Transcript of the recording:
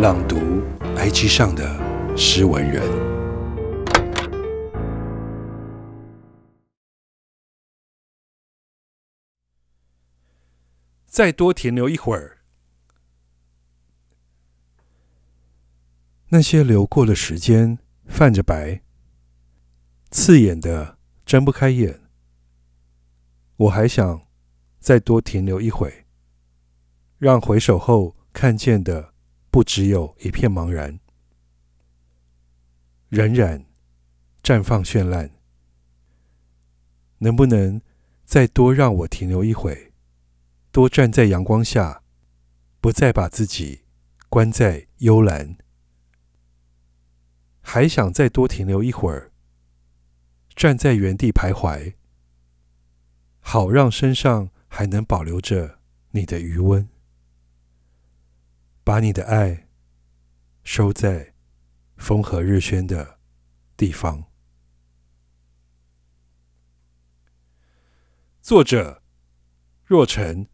朗读 IG 上的诗文人，再多停留一会儿。那些流过的时间泛着白，刺眼的睁不开眼。我还想再多停留一会，让回首后看见的。不只有一片茫然，冉冉绽放绚烂。能不能再多让我停留一会，多站在阳光下，不再把自己关在幽兰？还想再多停留一会儿，站在原地徘徊，好让身上还能保留着你的余温。把你的爱收在风和日轩的地方。作者：若尘。